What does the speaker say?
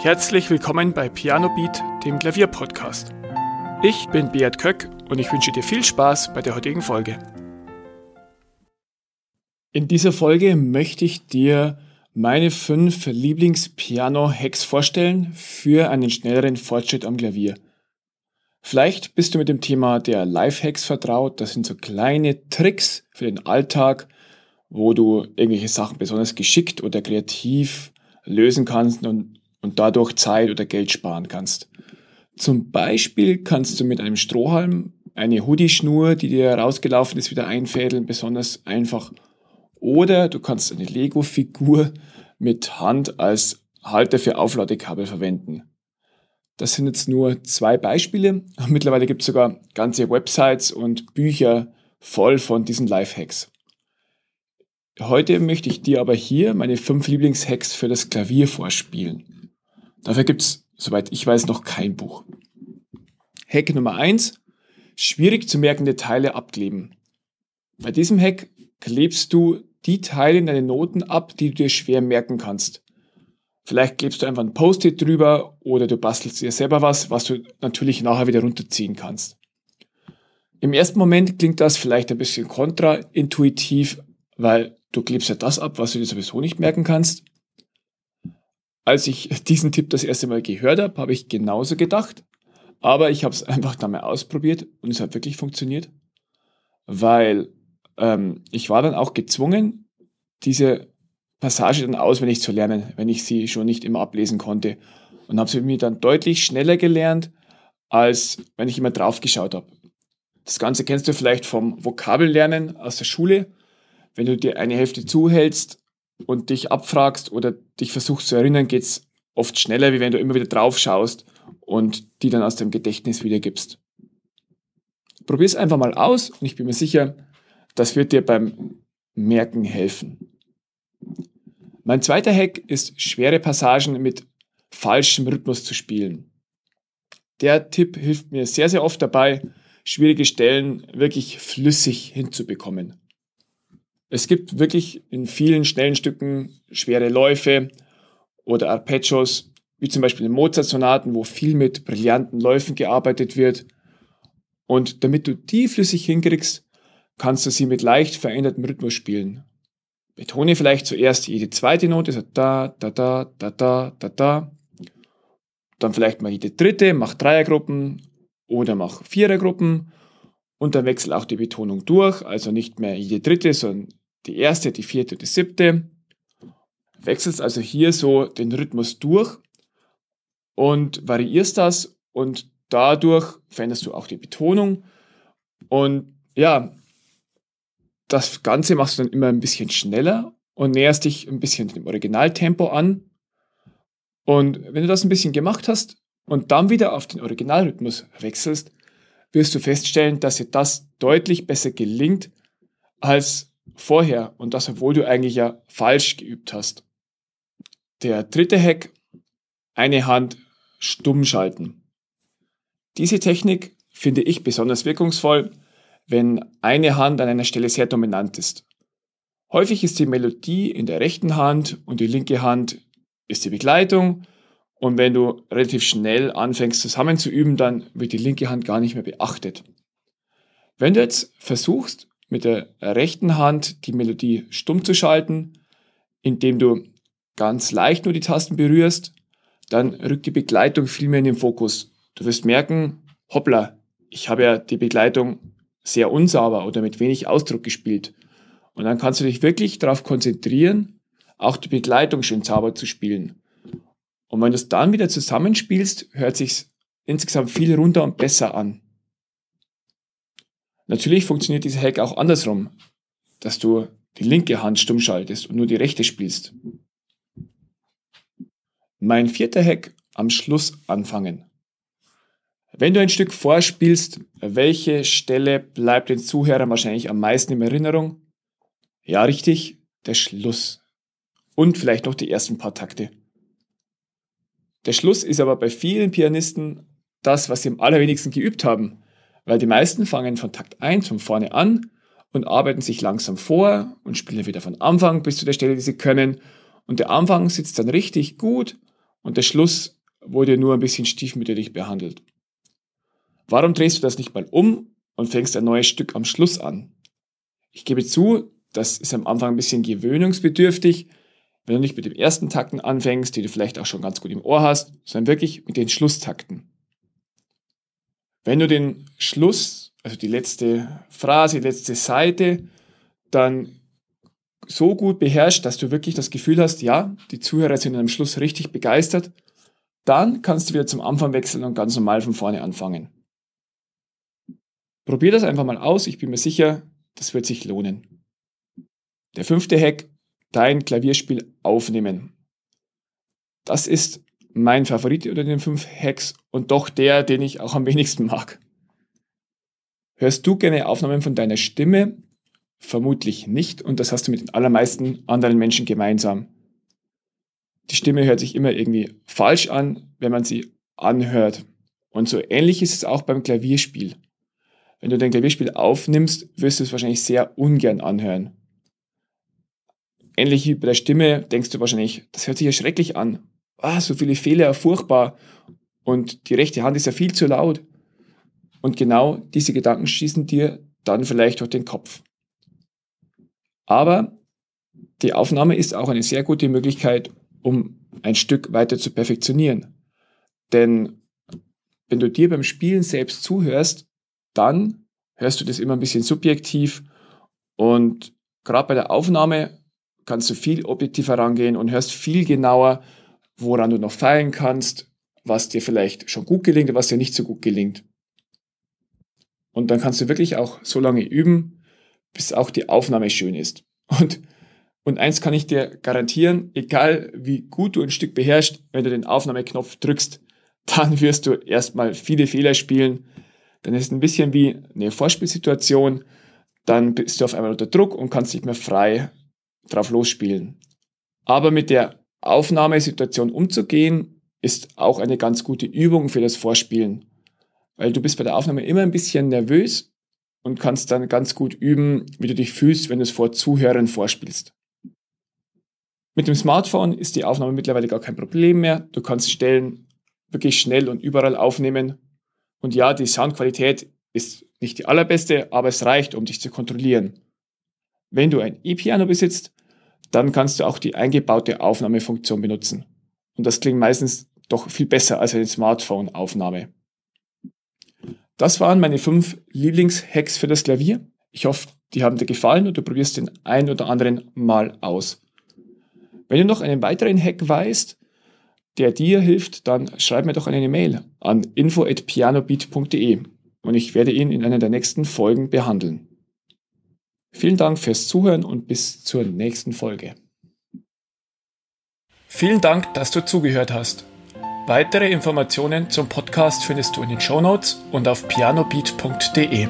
Herzlich willkommen bei Piano Beat, dem Klavierpodcast. Ich bin Beat Köck und ich wünsche dir viel Spaß bei der heutigen Folge. In dieser Folge möchte ich dir meine fünf Lieblings-Piano-Hacks vorstellen für einen schnelleren Fortschritt am Klavier. Vielleicht bist du mit dem Thema der Live-Hacks vertraut. Das sind so kleine Tricks für den Alltag, wo du irgendwelche Sachen besonders geschickt oder kreativ lösen kannst und und dadurch Zeit oder Geld sparen kannst. Zum Beispiel kannst du mit einem Strohhalm eine Hoodie-Schnur, die dir rausgelaufen ist, wieder einfädeln, besonders einfach. Oder du kannst eine Lego-Figur mit Hand als Halter für Aufladekabel verwenden. Das sind jetzt nur zwei Beispiele. Mittlerweile gibt es sogar ganze Websites und Bücher voll von diesen Life-Hacks. Heute möchte ich dir aber hier meine fünf Lieblings-Hacks für das Klavier vorspielen. Dafür gibt es, soweit ich weiß, noch kein Buch. Hack Nummer eins: Schwierig zu merkende Teile abkleben. Bei diesem Hack klebst du die Teile in deinen Noten ab, die du dir schwer merken kannst. Vielleicht klebst du einfach ein Post-it drüber oder du bastelst dir selber was, was du natürlich nachher wieder runterziehen kannst. Im ersten Moment klingt das vielleicht ein bisschen kontraintuitiv, weil du klebst ja das ab, was du dir sowieso nicht merken kannst. Als ich diesen Tipp das erste Mal gehört habe, habe ich genauso gedacht. Aber ich habe es einfach da mal ausprobiert und es hat wirklich funktioniert. Weil ähm, ich war dann auch gezwungen, diese Passage dann auswendig zu lernen, wenn ich sie schon nicht immer ablesen konnte. Und habe sie mir dann deutlich schneller gelernt, als wenn ich immer drauf geschaut habe. Das Ganze kennst du vielleicht vom Vokabellernen aus der Schule. Wenn du dir eine Hälfte zuhältst und dich abfragst oder dich versuchst zu erinnern, geht es oft schneller, wie wenn du immer wieder drauf schaust und die dann aus dem Gedächtnis wiedergibst. Probier es einfach mal aus und ich bin mir sicher, das wird dir beim Merken helfen. Mein zweiter Hack ist, schwere Passagen mit falschem Rhythmus zu spielen. Der Tipp hilft mir sehr, sehr oft dabei, schwierige Stellen wirklich flüssig hinzubekommen. Es gibt wirklich in vielen schnellen Stücken schwere Läufe oder Arpeggios, wie zum Beispiel in Mozart-Sonaten, wo viel mit brillanten Läufen gearbeitet wird. Und damit du die flüssig hinkriegst, kannst du sie mit leicht verändertem Rhythmus spielen. Betone vielleicht zuerst jede zweite Note, so da, da, da, da, da, da, da. Dann vielleicht mal jede dritte, mach Dreiergruppen oder mach Vierergruppen und dann wechsel auch die Betonung durch, also nicht mehr jede dritte, sondern die erste, die vierte, die siebte. Wechselst also hier so den Rhythmus durch und variierst das und dadurch veränderst du auch die Betonung. Und ja, das Ganze machst du dann immer ein bisschen schneller und näherst dich ein bisschen dem Originaltempo an. Und wenn du das ein bisschen gemacht hast und dann wieder auf den Originalrhythmus wechselst, wirst du feststellen, dass dir das deutlich besser gelingt, als vorher und das, obwohl du eigentlich ja falsch geübt hast. Der dritte Hack, eine Hand stumm schalten. Diese Technik finde ich besonders wirkungsvoll, wenn eine Hand an einer Stelle sehr dominant ist. Häufig ist die Melodie in der rechten Hand und die linke Hand ist die Begleitung. Und wenn du relativ schnell anfängst zusammen zu üben, dann wird die linke Hand gar nicht mehr beachtet. Wenn du jetzt versuchst, mit der rechten Hand die Melodie stumm zu schalten, indem du ganz leicht nur die Tasten berührst, dann rückt die Begleitung viel mehr in den Fokus. Du wirst merken, hoppla, ich habe ja die Begleitung sehr unsauber oder mit wenig Ausdruck gespielt. Und dann kannst du dich wirklich darauf konzentrieren, auch die Begleitung schön sauber zu spielen. Und wenn du es dann wieder zusammenspielst, hört sich insgesamt viel runter und besser an. Natürlich funktioniert dieser Hack auch andersrum, dass du die linke Hand stumm schaltest und nur die rechte spielst. Mein vierter Hack, am Schluss anfangen. Wenn du ein Stück vorspielst, welche Stelle bleibt den Zuhörern wahrscheinlich am meisten in Erinnerung? Ja, richtig, der Schluss. Und vielleicht noch die ersten paar Takte. Der Schluss ist aber bei vielen Pianisten das, was sie am allerwenigsten geübt haben. Weil die meisten fangen von Takt 1 von vorne an und arbeiten sich langsam vor und spielen wieder von Anfang bis zu der Stelle, die sie können. Und der Anfang sitzt dann richtig gut und der Schluss wurde nur ein bisschen stiefmütterlich behandelt. Warum drehst du das nicht mal um und fängst ein neues Stück am Schluss an? Ich gebe zu, das ist am Anfang ein bisschen gewöhnungsbedürftig, wenn du nicht mit den ersten Takten anfängst, die du vielleicht auch schon ganz gut im Ohr hast, sondern wirklich mit den Schlusstakten. Wenn du den Schluss, also die letzte Phrase, die letzte Seite, dann so gut beherrscht, dass du wirklich das Gefühl hast, ja, die Zuhörer sind am Schluss richtig begeistert, dann kannst du wieder zum Anfang wechseln und ganz normal von vorne anfangen. Probier das einfach mal aus, ich bin mir sicher, das wird sich lohnen. Der fünfte Hack, dein Klavierspiel aufnehmen. Das ist mein Favorit unter den fünf Hacks und doch der, den ich auch am wenigsten mag. Hörst du gerne Aufnahmen von deiner Stimme Vermutlich nicht und das hast du mit den allermeisten anderen Menschen gemeinsam. Die Stimme hört sich immer irgendwie falsch an, wenn man sie anhört. Und so ähnlich ist es auch beim Klavierspiel. Wenn du dein Klavierspiel aufnimmst, wirst du es wahrscheinlich sehr ungern anhören. Ähnlich wie bei der Stimme denkst du wahrscheinlich, das hört sich ja schrecklich an. Ah, so viele Fehler, furchtbar. Und die rechte Hand ist ja viel zu laut. Und genau diese Gedanken schießen dir dann vielleicht durch den Kopf. Aber die Aufnahme ist auch eine sehr gute Möglichkeit, um ein Stück weiter zu perfektionieren. Denn wenn du dir beim Spielen selbst zuhörst, dann hörst du das immer ein bisschen subjektiv und gerade bei der Aufnahme kannst du viel objektiver rangehen und hörst viel genauer, woran du noch feilen kannst, was dir vielleicht schon gut gelingt und was dir nicht so gut gelingt. Und dann kannst du wirklich auch so lange üben, bis auch die Aufnahme schön ist. Und, und eins kann ich dir garantieren, egal wie gut du ein Stück beherrschst, wenn du den Aufnahmeknopf drückst, dann wirst du erstmal viele Fehler spielen. Dann ist es ein bisschen wie eine Vorspielsituation. Dann bist du auf einmal unter Druck und kannst nicht mehr frei drauf losspielen. Aber mit der Aufnahmesituation umzugehen, ist auch eine ganz gute Übung für das Vorspielen. Weil du bist bei der Aufnahme immer ein bisschen nervös und kannst dann ganz gut üben, wie du dich fühlst, wenn du es vor Zuhörern vorspielst. Mit dem Smartphone ist die Aufnahme mittlerweile gar kein Problem mehr. Du kannst Stellen wirklich schnell und überall aufnehmen. Und ja, die Soundqualität ist nicht die allerbeste, aber es reicht, um dich zu kontrollieren. Wenn du ein E-Piano besitzt, dann kannst du auch die eingebaute Aufnahmefunktion benutzen. Und das klingt meistens doch viel besser als eine Smartphone-Aufnahme. Das waren meine fünf Lieblingshacks für das Klavier. Ich hoffe, die haben dir gefallen und du probierst den ein oder anderen mal aus. Wenn du noch einen weiteren Hack weißt, der dir hilft, dann schreib mir doch eine Mail an info@pianobeat.de und ich werde ihn in einer der nächsten Folgen behandeln. Vielen Dank fürs Zuhören und bis zur nächsten Folge. Vielen Dank, dass du zugehört hast. Weitere Informationen zum Podcast findest du in den Show Notes und auf pianobeat.de.